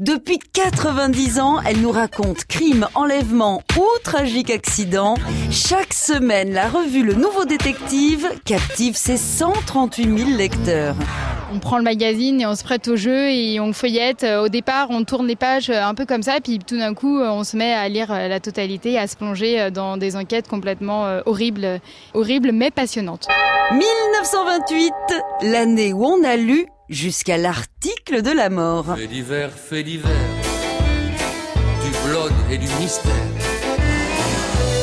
Depuis 90 ans, elle nous raconte crimes, enlèvements ou tragiques accidents. Chaque semaine, la revue Le Nouveau Détective captive ses 138 000 lecteurs. On prend le magazine et on se prête au jeu et on feuillette. Au départ, on tourne les pages un peu comme ça, puis tout d'un coup, on se met à lire la totalité, à se plonger dans des enquêtes complètement horribles, horribles mais passionnantes. 1928, l'année où on a lu jusqu'à l'article de la mort. Fait divers, fait divers, du blog et du mystère.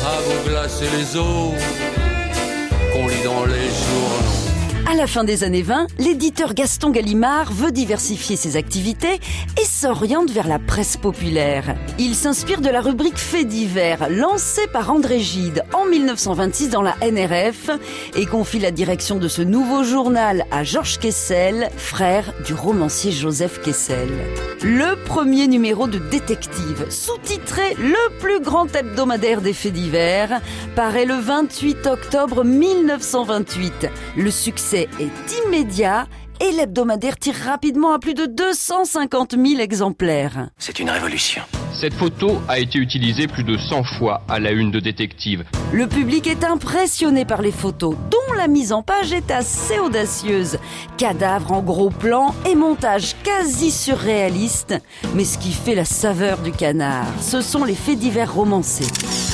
À vos glaces et les eaux À la fin des années 20, l'éditeur Gaston Gallimard veut diversifier ses activités et s'oriente vers la presse populaire. Il s'inspire de la rubrique Faits divers, lancée par André Gide en 1926 dans la NRF, et confie la direction de ce nouveau journal à Georges Kessel, frère du romancier Joseph Kessel. Le premier numéro de Détective, sous-titré Le plus grand hebdomadaire des faits divers, paraît le 28 octobre 1928. Le succès est immédiat et l'hebdomadaire tire rapidement à plus de 250 000 exemplaires. C'est une révolution. Cette photo a été utilisée plus de 100 fois à la une de détective. Le public est impressionné par les photos, dont la mise en page est assez audacieuse. Cadavres en gros plan et montage quasi surréaliste. Mais ce qui fait la saveur du canard, ce sont les faits divers romancés.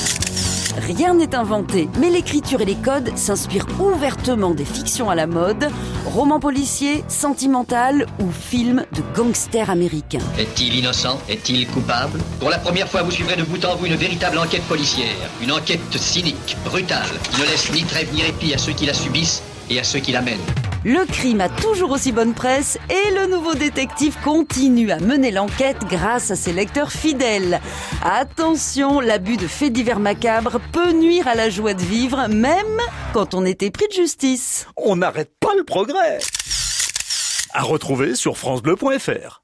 Rien n'est inventé, mais l'écriture et les codes s'inspirent ouvertement des fictions à la mode, romans policiers, sentimentales ou films de gangsters américains. Est-il innocent? Est-il coupable? Pour la première fois, vous suivrez de bout en bout une véritable enquête policière. Une enquête cynique, brutale, qui ne laisse ni trêve ni répit à ceux qui la subissent et à ceux qui la mènent. Le crime a toujours aussi bonne presse et le nouveau détective continue à mener l'enquête grâce à ses lecteurs fidèles. Attention, l'abus de faits divers macabres peut nuire à la joie de vivre, même quand on était pris de justice. On n'arrête pas le progrès. À retrouver sur francebleu.fr.